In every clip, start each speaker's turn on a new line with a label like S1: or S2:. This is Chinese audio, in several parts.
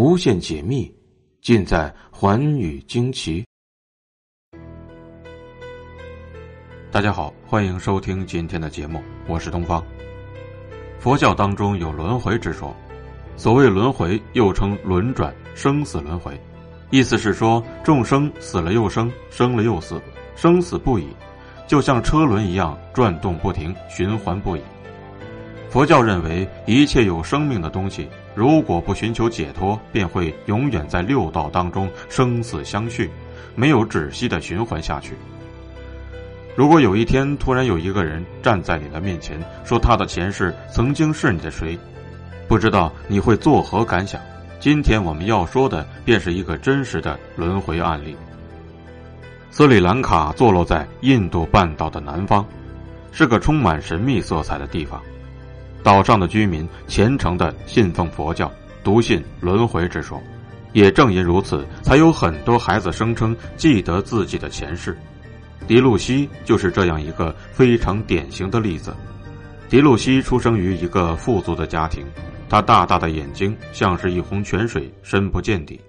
S1: 无限解密，尽在寰宇惊奇。大家好，欢迎收听今天的节目，我是东方。佛教当中有轮回之说，所谓轮回又称轮转、生死轮回，意思是说众生死了又生，生了又死，生死不已，就像车轮一样转动不停，循环不已。佛教认为，一切有生命的东西，如果不寻求解脱，便会永远在六道当中生死相续，没有止息的循环下去。如果有一天突然有一个人站在你的面前，说他的前世曾经是你的谁，不知道你会作何感想？今天我们要说的便是一个真实的轮回案例。斯里兰卡坐落在印度半岛的南方，是个充满神秘色彩的地方。岛上的居民虔诚的信奉佛教，笃信轮回之说。也正因如此，才有很多孩子声称记得自己的前世。迪露西就是这样一个非常典型的例子。迪露西出生于一个富足的家庭，他大大的眼睛像是一泓泉水，深不见底；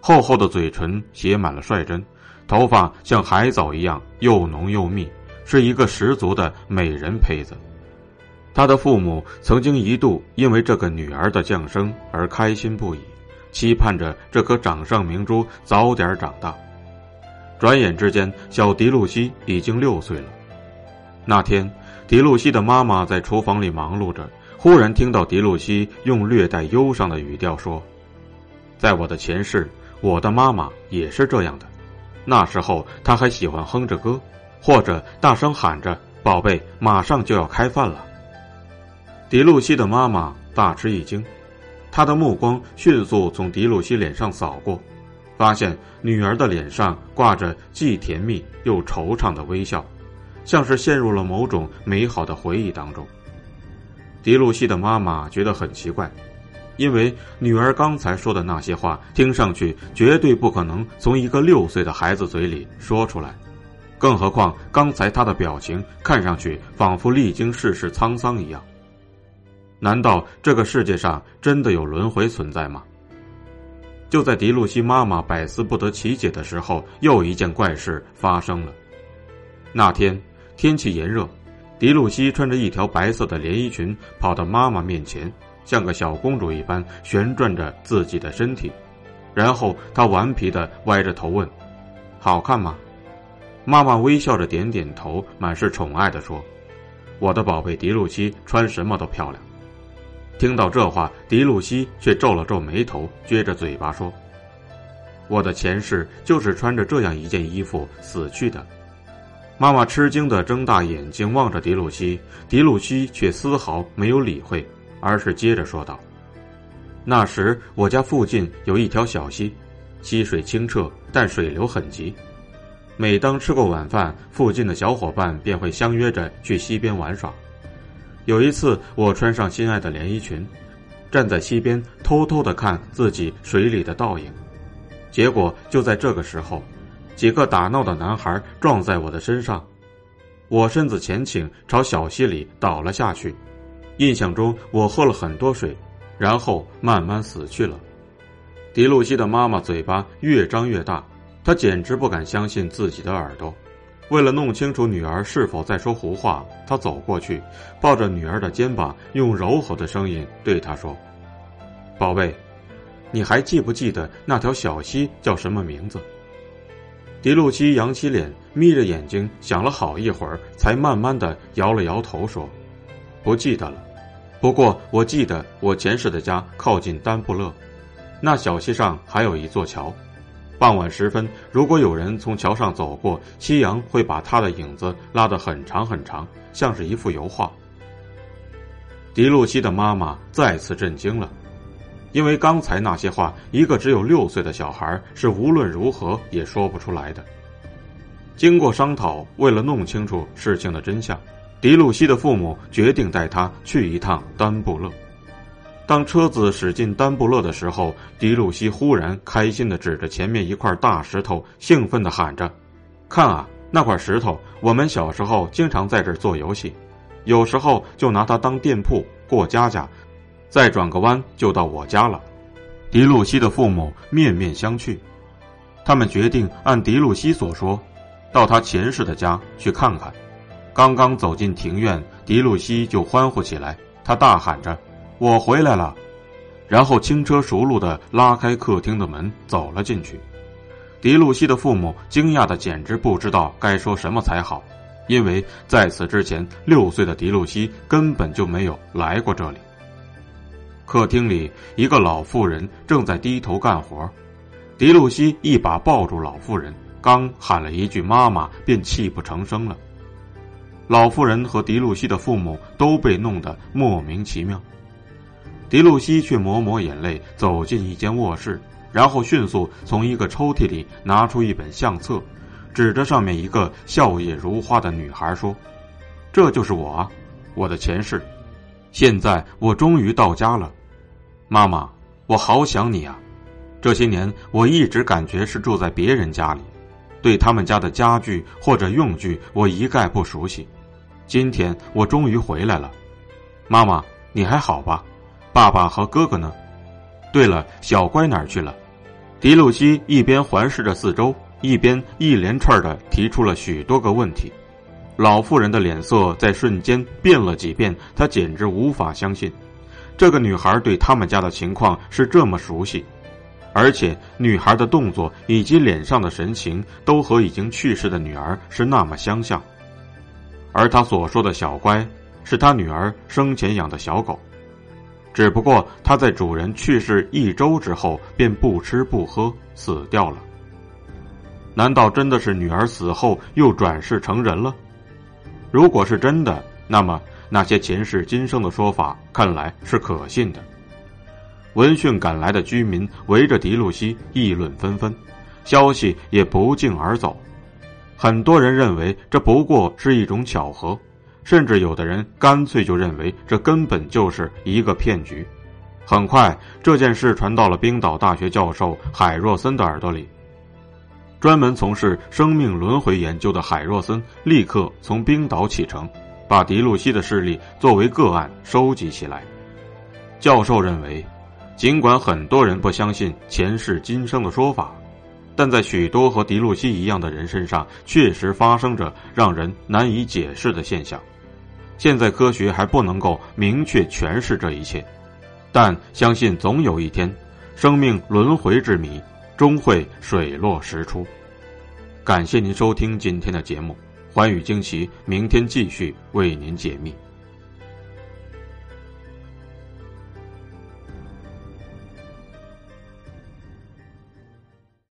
S1: 厚厚的嘴唇写满了率真，头发像海藻一样又浓又密，是一个十足的美人胚子。他的父母曾经一度因为这个女儿的降生而开心不已，期盼着这颗掌上明珠早点长大。转眼之间，小迪露西已经六岁了。那天，迪露西的妈妈在厨房里忙碌着，忽然听到迪露西用略带忧伤的语调说：“在我的前世，我的妈妈也是这样的。那时候，她还喜欢哼着歌，或者大声喊着‘宝贝，马上就要开饭了’。”迪露西的妈妈大吃一惊，她的目光迅速从迪露西脸上扫过，发现女儿的脸上挂着既甜蜜又惆怅的微笑，像是陷入了某种美好的回忆当中。迪露西的妈妈觉得很奇怪，因为女儿刚才说的那些话听上去绝对不可能从一个六岁的孩子嘴里说出来，更何况刚才她的表情看上去仿佛历经世事沧桑一样。难道这个世界上真的有轮回存在吗？就在迪露西妈妈百思不得其解的时候，又一件怪事发生了。那天天气炎热，迪露西穿着一条白色的连衣裙跑到妈妈面前，像个小公主一般旋转着自己的身体，然后她顽皮的歪着头问：“好看吗？”妈妈微笑着点点头，满是宠爱的说：“我的宝贝迪露西，穿什么都漂亮。”听到这话，迪露西却皱了皱眉头，撅着嘴巴说：“我的前世就是穿着这样一件衣服死去的。”妈妈吃惊的睁大眼睛望着迪露西，迪露西却丝毫没有理会，而是接着说道：“那时我家附近有一条小溪，溪水清澈，但水流很急。每当吃过晚饭，附近的小伙伴便会相约着去溪边玩耍。”有一次，我穿上心爱的连衣裙，站在溪边偷偷的看自己水里的倒影，结果就在这个时候，几个打闹的男孩撞在我的身上，我身子前倾，朝小溪里倒了下去。印象中，我喝了很多水，然后慢慢死去了。迪露西的妈妈嘴巴越张越大，她简直不敢相信自己的耳朵。为了弄清楚女儿是否在说胡话，他走过去，抱着女儿的肩膀，用柔和的声音对她说：“宝贝，你还记不记得那条小溪叫什么名字？”迪露西扬起脸，眯着眼睛，想了好一会儿，才慢慢的摇了摇头说：“不记得了。不过我记得我前世的家靠近丹布勒，那小溪上还有一座桥。”傍晚时分，如果有人从桥上走过，夕阳会把他的影子拉得很长很长，像是一幅油画。迪露西的妈妈再次震惊了，因为刚才那些话，一个只有六岁的小孩是无论如何也说不出来的。经过商讨，为了弄清楚事情的真相，迪露西的父母决定带他去一趟丹布勒。当车子驶进丹布勒的时候，迪露西忽然开心的指着前面一块大石头，兴奋的喊着：“看啊，那块石头！我们小时候经常在这儿做游戏，有时候就拿它当店铺过家家，再转个弯就到我家了。”迪露西的父母面面相觑，他们决定按迪露西所说，到他前世的家去看看。刚刚走进庭院，迪露西就欢呼起来，他大喊着：“我回来了！”然后轻车熟路的拉开客厅的门走了进去。迪露西的父母惊讶的简直不知道该说什么才好，因为在此之前，六岁的迪露西根本就没有来过这里。客厅里，一个老妇人正在低头干活，迪露西一把抱住老妇人，刚喊了一句“妈妈”，便泣不成声了。老妇人和迪露西的父母都被弄得莫名其妙。迪露西却抹抹眼泪，走进一间卧室。然后迅速从一个抽屉里拿出一本相册，指着上面一个笑靥如花的女孩说：“这就是我啊，我的前世。现在我终于到家了，妈妈，我好想你啊！这些年我一直感觉是住在别人家里，对他们家的家具或者用具我一概不熟悉。今天我终于回来了，妈妈，你还好吧？爸爸和哥哥呢？对了，小乖哪儿去了？”迪露西一边环视着四周，一边一连串的提出了许多个问题。老妇人的脸色在瞬间变了几变，她简直无法相信，这个女孩对他们家的情况是这么熟悉，而且女孩的动作以及脸上的神情都和已经去世的女儿是那么相像。而她所说的小乖，是她女儿生前养的小狗。只不过它在主人去世一周之后便不吃不喝死掉了。难道真的是女儿死后又转世成人了？如果是真的，那么那些前世今生的说法看来是可信的。闻讯赶来的居民围着迪露西议论纷纷，消息也不胫而走。很多人认为这不过是一种巧合。甚至有的人干脆就认为这根本就是一个骗局。很快，这件事传到了冰岛大学教授海若森的耳朵里。专门从事生命轮回研究的海若森立刻从冰岛启程，把迪露西的事例作为个案收集起来。教授认为，尽管很多人不相信前世今生的说法，但在许多和迪露西一样的人身上，确实发生着让人难以解释的现象。现在科学还不能够明确诠释这一切，但相信总有一天，生命轮回之谜终会水落石出。感谢您收听今天的节目，寰宇惊奇，明天继续为您解密。